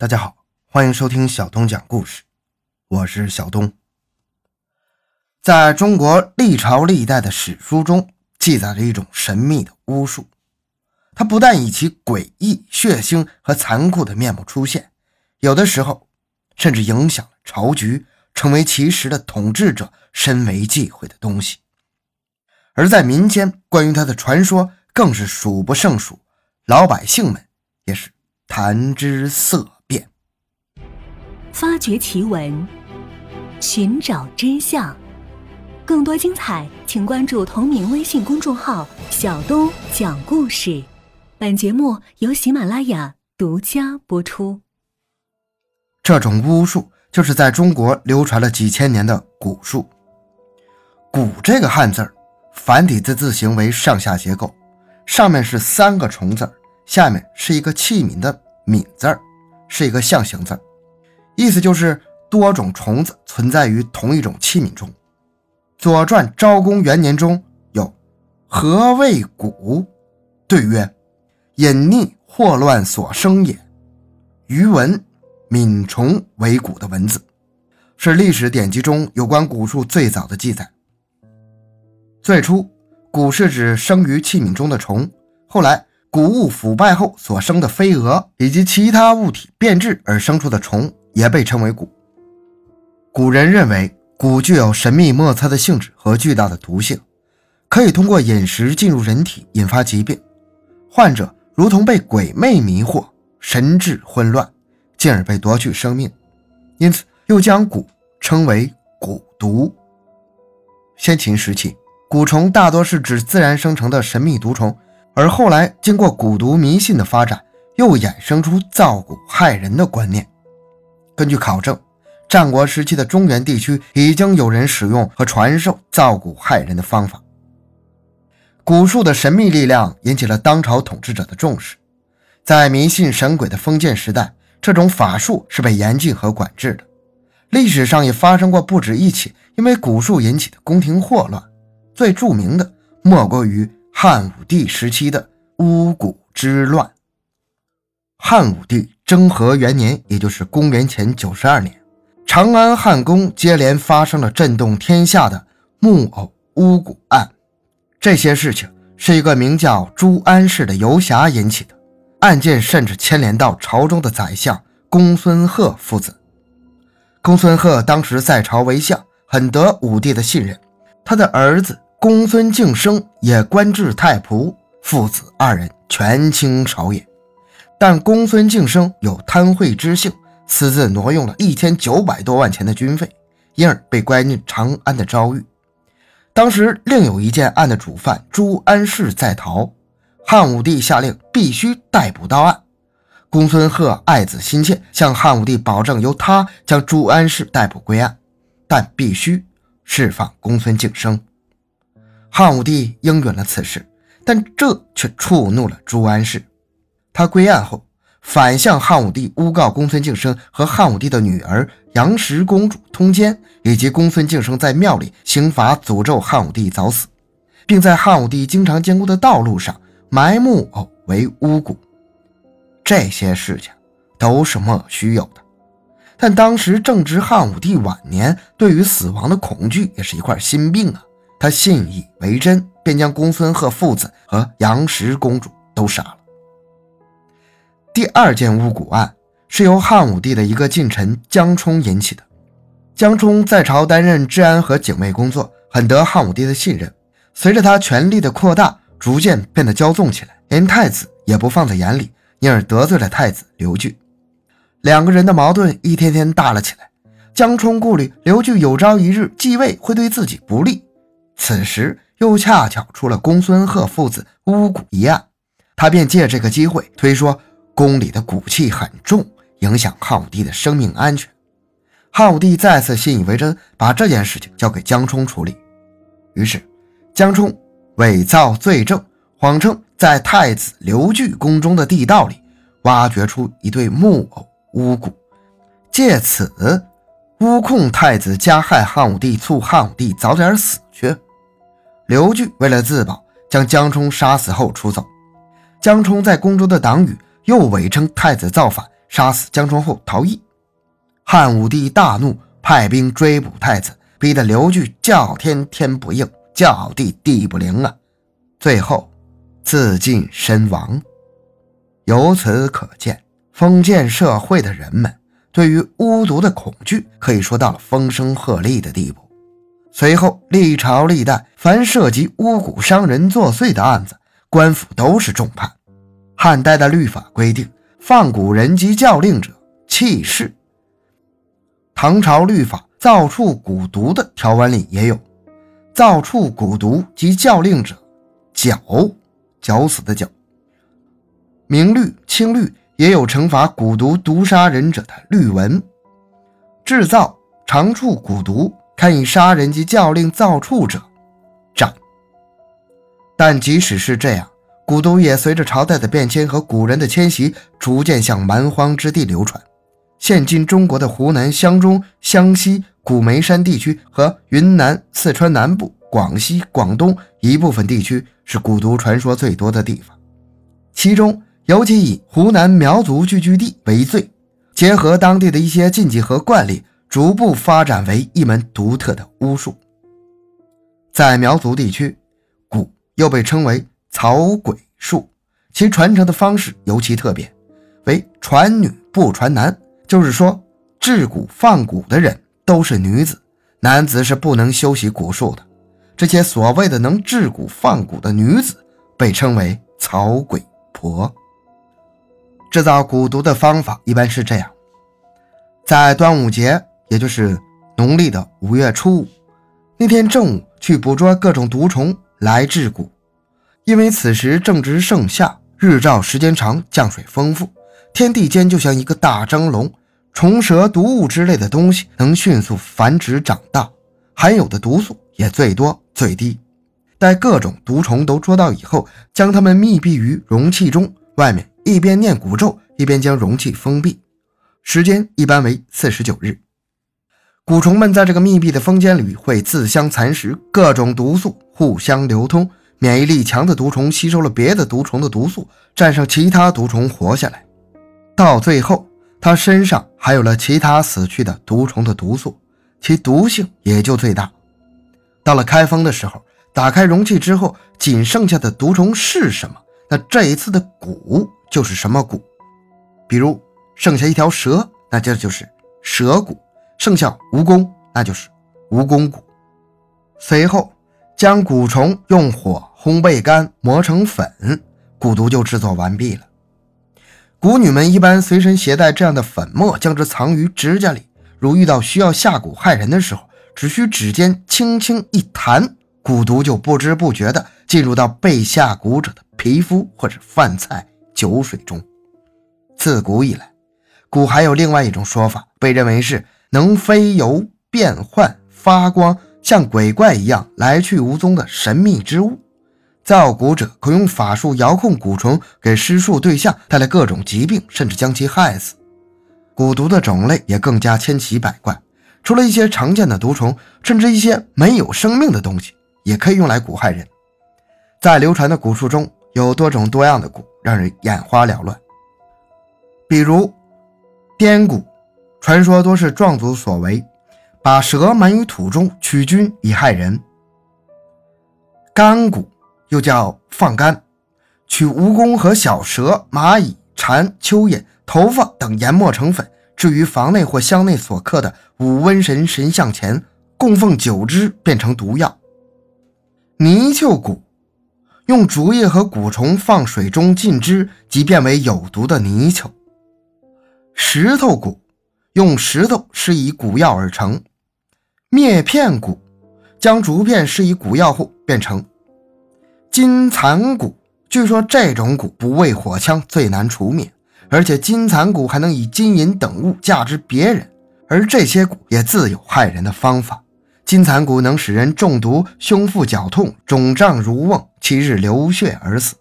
大家好，欢迎收听小东讲故事，我是小东。在中国历朝历代的史书中，记载着一种神秘的巫术，它不但以其诡异、血腥和残酷的面目出现，有的时候甚至影响了朝局，成为其时的统治者深为忌讳的东西。而在民间，关于它的传说更是数不胜数，老百姓们也是谈之色。发掘奇闻，寻找真相，更多精彩，请关注同名微信公众号“小东讲故事”。本节目由喜马拉雅独家播出。这种巫术就是在中国流传了几千年的蛊术。蛊这个汉字儿，繁体字字形为上下结构，上面是三个虫字儿，下面是一个器皿的皿字儿，是一个象形字儿。意思就是多种虫子存在于同一种器皿中。《左传》昭公元年中有“何谓蛊？”对曰：“隐匿祸乱所生也。”余文敏虫为蛊的文字，是历史典籍中有关蛊术最早的记载。最初，蛊是指生于器皿中的虫，后来谷物腐败后所生的飞蛾以及其他物体变质而生出的虫。也被称为蛊。古人认为蛊具有神秘莫测的性质和巨大的毒性，可以通过饮食进入人体，引发疾病。患者如同被鬼魅迷惑，神志混乱，进而被夺去生命。因此，又将蛊称为蛊毒。先秦时期，蛊虫大多是指自然生成的神秘毒虫，而后来经过蛊毒迷信的发展，又衍生出造蛊害人的观念。根据考证，战国时期的中原地区已经有人使用和传授造蛊害人的方法。蛊术的神秘力量引起了当朝统治者的重视，在迷信神鬼的封建时代，这种法术是被严禁和管制的。历史上也发生过不止一起因为蛊术引起的宫廷祸乱，最著名的莫过于汉武帝时期的巫蛊之乱。汉武帝。征和元年，也就是公元前九十二年，长安汉宫接连发生了震动天下的木偶巫蛊案。这些事情是一个名叫朱安氏的游侠引起的，案件甚至牵连到朝中的宰相公孙贺父子。公孙贺当时在朝为相，很得武帝的信任，他的儿子公孙敬升也官至太仆，父子二人权倾朝野。但公孙敬生有贪贿之性，私自挪用了一千九百多万钱的军费，因而被关进长安的诏狱。当时另有一件案的主犯朱安世在逃，汉武帝下令必须逮捕到案。公孙贺爱子心切，向汉武帝保证由他将朱安世逮捕归案，但必须释放公孙敬生。汉武帝应允了此事，但这却触怒了朱安世。他归案后，反向汉武帝诬告公孙敬升和汉武帝的女儿杨氏公主通奸，以及公孙敬升在庙里行法诅咒汉武帝早死，并在汉武帝经常经过的道路上埋木偶为巫蛊。这些事情都是莫须有的。但当时正值汉武帝晚年，对于死亡的恐惧也是一块心病啊。他信以为真，便将公孙贺父子和杨氏公主都杀了。第二件巫蛊案是由汉武帝的一个近臣江充引起的。江充在朝担任治安和警卫工作，很得汉武帝的信任。随着他权力的扩大，逐渐变得骄纵起来，连太子也不放在眼里，因而得罪了太子刘据。两个人的矛盾一天天大了起来。江充顾虑刘据有朝一日继位会对自己不利，此时又恰巧出了公孙贺父子巫蛊一案，他便借这个机会推说。宫里的骨气很重，影响汉武帝的生命安全。汉武帝再次信以为真，把这件事情交给江充处理。于是，江充伪造罪证，谎称在太子刘据宫中的地道里挖掘出一对木偶巫蛊，借此诬控太子加害汉武帝，促汉武帝早点死去。刘据为了自保，将江充杀死后出走。江充在宫中的党羽。又伪称太子造反，杀死江充后逃逸。汉武帝大怒，派兵追捕太子，逼得刘据叫天天不应，叫地地不灵啊！最后自尽身亡。由此可见，封建社会的人们对于巫毒的恐惧可以说到了风声鹤唳的地步。随后，历朝历代凡涉及巫蛊伤人作祟的案子，官府都是重判。汉代的律法规定，放蛊人及教令者弃市。唐朝律法造处蛊毒的条文里也有，造处蛊毒及教令者绞，绞死的绞。明律、清律也有惩罚蛊毒毒杀人者的律文。制造、长处蛊毒。堪以杀人及教令造处者，斩。但即使是这样，蛊毒也随着朝代的变迁和古人的迁徙，逐渐向蛮荒之地流传。现今中国的湖南湘中、湘西、古梅山地区和云南、四川南部、广西、广东一部分地区是蛊毒传说最多的地方，其中尤其以湖南苗族聚居地为最，结合当地的一些禁忌和惯例。逐步发展为一门独特的巫术。在苗族地区，蛊又被称为草鬼术，其传承的方式尤其特别，为传女不传男，就是说制蛊放蛊的人都是女子，男子是不能修习蛊术的。这些所谓的能制蛊放蛊的女子，被称为草鬼婆。制造蛊毒的方法一般是这样，在端午节。也就是农历的五月初五那天正午，去捕捉各种毒虫来制蛊。因为此时正值盛夏，日照时间长，降水丰富，天地间就像一个大蒸笼，虫蛇、毒物之类的东西能迅速繁殖长大，含有的毒素也最多最低。待各种毒虫都捉到以后，将它们密闭于容器中，外面一边念古咒，一边将容器封闭，时间一般为四十九日。蛊虫们在这个密闭的房间里会自相蚕食，各种毒素互相流通。免疫力强的毒虫吸收了别的毒虫的毒素，战胜其他毒虫活下来。到最后，它身上还有了其他死去的毒虫的毒素，其毒性也就最大。到了开封的时候，打开容器之后，仅剩下的毒虫是什么？那这一次的蛊就是什么蛊？比如剩下一条蛇，那这就是蛇蛊。剩下蜈蚣，那就是蜈蚣蛊。随后将蛊虫用火烘焙干，磨成粉，蛊毒就制作完毕了。蛊女们一般随身携带这样的粉末，将之藏于指甲里。如遇到需要下蛊害人的时候，只需指尖轻轻一弹，蛊毒就不知不觉地进入到被下蛊者的皮肤或者饭菜、酒水中。自古以来，蛊还有另外一种说法，被认为是。能飞游、变幻、发光，像鬼怪一样来去无踪的神秘之物。造蛊者可用法术遥控蛊虫，给施术对象带来各种疾病，甚至将其害死。蛊毒的种类也更加千奇百怪，除了一些常见的毒虫，甚至一些没有生命的东西也可以用来蛊害人。在流传的蛊术中有多种多样的蛊，让人眼花缭乱。比如颠蛊。传说多是壮族所为，把蛇埋于土中取菌以害人。干蛊又叫放干，取蜈蚣和小蛇、蚂蚁、蝉、蚯蚓、头发等研磨成粉，置于房内或箱内所刻的五瘟神神像前，供奉九支，变成毒药。泥鳅蛊用竹叶和蛊虫放水中浸汁，即变为有毒的泥鳅。石头蛊。用石头施以蛊药而成，灭片蛊将竹片施以蛊药后变成金蚕蛊。据说这种蛊不畏火枪，最难除灭，而且金蚕蛊还能以金银等物价值别人，而这些蛊也自有害人的方法。金蚕蛊能使人中毒、胸腹绞痛、肿胀如瓮，七日流血而死。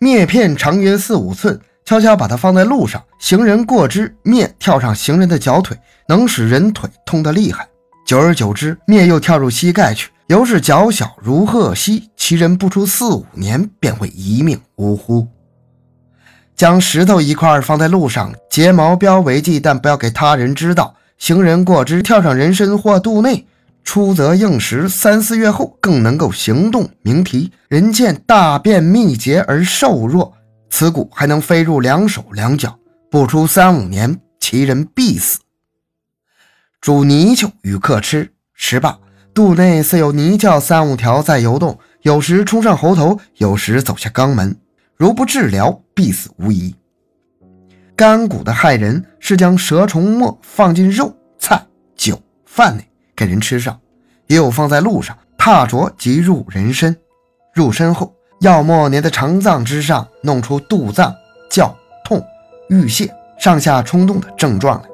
篾片长约四五寸。悄悄把它放在路上，行人过之，篾跳上行人的脚腿，能使人腿痛得厉害。久而久之，灭又跳入膝盖去，犹是脚小如鹤膝，其人不出四五年便会一命呜呼。将石头一块放在路上，结毛标为记，但不要给他人知道。行人过之，跳上人身或肚内，出则应时，三四月后更能够行动。名题：人见大便秘结而瘦弱，此骨还能飞入两手两脚，不出三五年，其人必死。煮泥鳅与客吃，食罢肚内似有泥鳅三五条在游动，有时冲上喉头，有时走下肛门，如不治疗，必死无疑。干骨的害人是将蛇虫末放进肉、菜、酒、饭内给人吃上，也有放在路上踏着即入人身，入身后药末粘在肠脏之上，弄出肚胀、叫痛、欲泻、上下冲动的症状来。